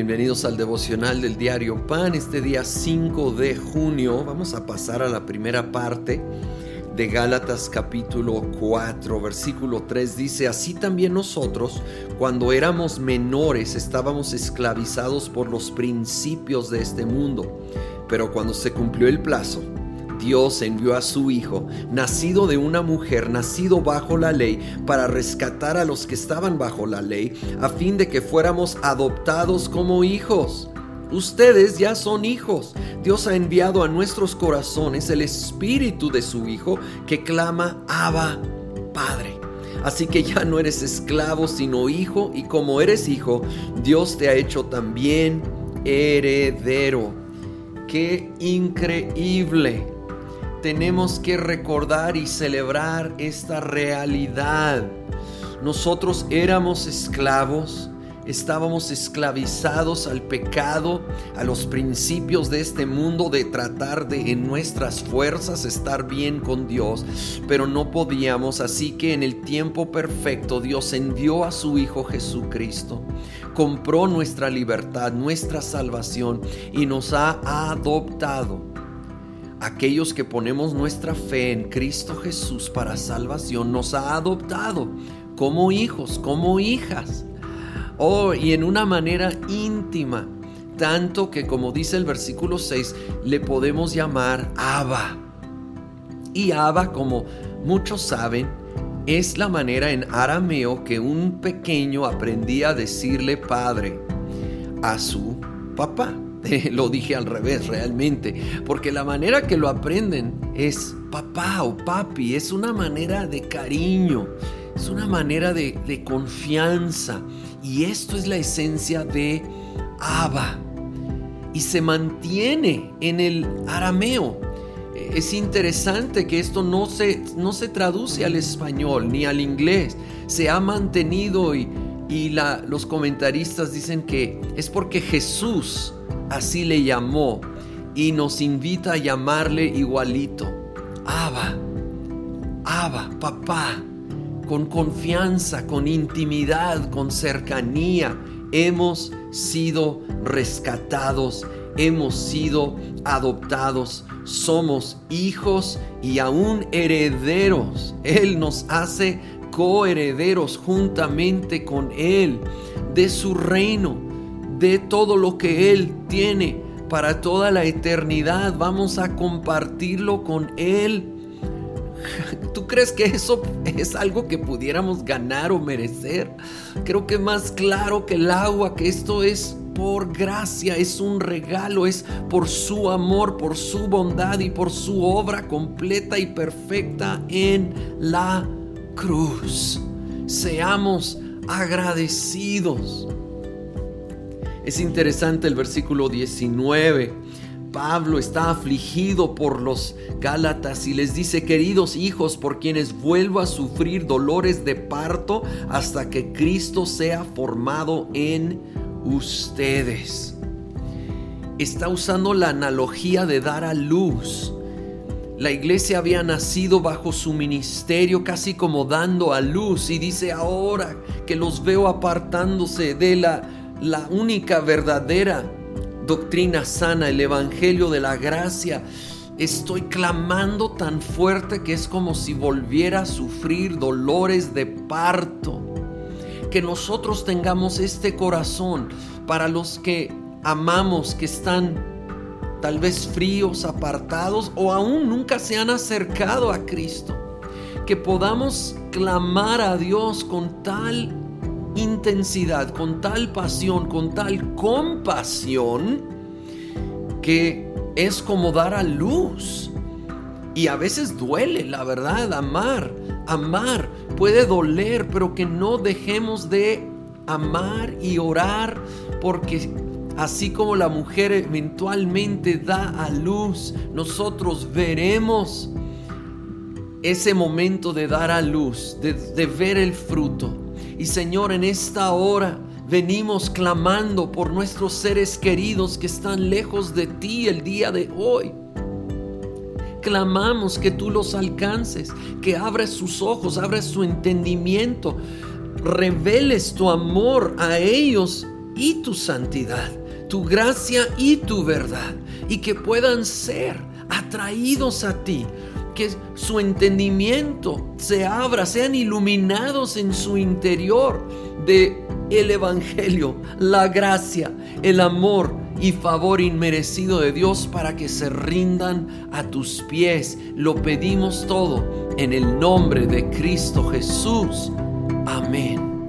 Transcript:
Bienvenidos al devocional del diario Pan. Este día 5 de junio vamos a pasar a la primera parte de Gálatas capítulo 4, versículo 3. Dice, así también nosotros, cuando éramos menores, estábamos esclavizados por los principios de este mundo. Pero cuando se cumplió el plazo, Dios envió a su Hijo, nacido de una mujer, nacido bajo la ley, para rescatar a los que estaban bajo la ley, a fin de que fuéramos adoptados como hijos. Ustedes ya son hijos. Dios ha enviado a nuestros corazones el espíritu de su Hijo que clama, Abba, Padre. Así que ya no eres esclavo, sino hijo, y como eres hijo, Dios te ha hecho también heredero. ¡Qué increíble! Tenemos que recordar y celebrar esta realidad. Nosotros éramos esclavos, estábamos esclavizados al pecado, a los principios de este mundo de tratar de en nuestras fuerzas estar bien con Dios, pero no podíamos, así que en el tiempo perfecto Dios envió a su Hijo Jesucristo, compró nuestra libertad, nuestra salvación y nos ha adoptado aquellos que ponemos nuestra fe en Cristo Jesús para salvación, nos ha adoptado como hijos, como hijas. Oh, y en una manera íntima, tanto que como dice el versículo 6, le podemos llamar Abba. Y Abba, como muchos saben, es la manera en arameo que un pequeño aprendía a decirle padre a su papá. Lo dije al revés realmente, porque la manera que lo aprenden es papá o papi, es una manera de cariño, es una manera de, confianza. Y esto es la esencia de Abba. Y se mantiene en el arameo. Es interesante que esto no se, no se traduce al español ni al inglés. Se ha mantenido y, y los comentaristas dicen que es porque Jesús así le llamó y nos invita a llamarle igualito. Abba, Abba, papá, con confianza, con intimidad, con cercanía, hemos sido rescatados, hemos sido adoptados, somos hijos y aún herederos. Él nos hace coherederos juntamente con Él de su reino de todo lo que Él tiene para toda la eternidad. Vamos a compartirlo con Él. ¿Tú crees que eso es algo que pudiéramos ganar o merecer? Creo que más claro que el agua, que esto es por gracia, es un regalo, es por su amor, por su bondad y por su obra completa y perfecta en la cruz. Seamos agradecidos. Es interesante el versículo 19. Pablo está afligido por los Gálatas y les dice, queridos hijos, por quienes vuelvo a sufrir dolores de parto hasta que Cristo sea formado en ustedes. Está usando la analogía de dar a luz. La iglesia había nacido bajo su ministerio casi como dando a luz y dice ahora que los veo apartándose de la la única verdadera doctrina sana, el Evangelio de la gracia, estoy clamando tan fuerte que es como si volviera a sufrir dolores de parto. Que nosotros tengamos este corazón para los que amamos, que están tal vez fríos, apartados o aún nunca se han acercado a Cristo. Que podamos clamar a Dios con tal intensidad, con tal pasión, con tal compasión, que es como dar a luz. Y a veces duele, la verdad, amar. Amar puede doler, pero que no dejemos de amar y orar, porque así como la mujer eventualmente da a luz, nosotros veremos ese momento de dar a luz, de, ver el fruto. Y Señor, en esta hora venimos clamando por nuestros seres queridos que están lejos de ti el día de hoy. Clamamos que tú los alcances, que abres sus ojos, abres su entendimiento, reveles tu amor a ellos y tu santidad, tu gracia y tu verdad, y que puedan ser atraídos a ti, que su entendimiento se abra, sean iluminados en su interior de el evangelio, la gracia, el amor y favor inmerecido de Dios para que se rindan a tus pies. Lo pedimos todo en el nombre de Cristo Jesús. Amén.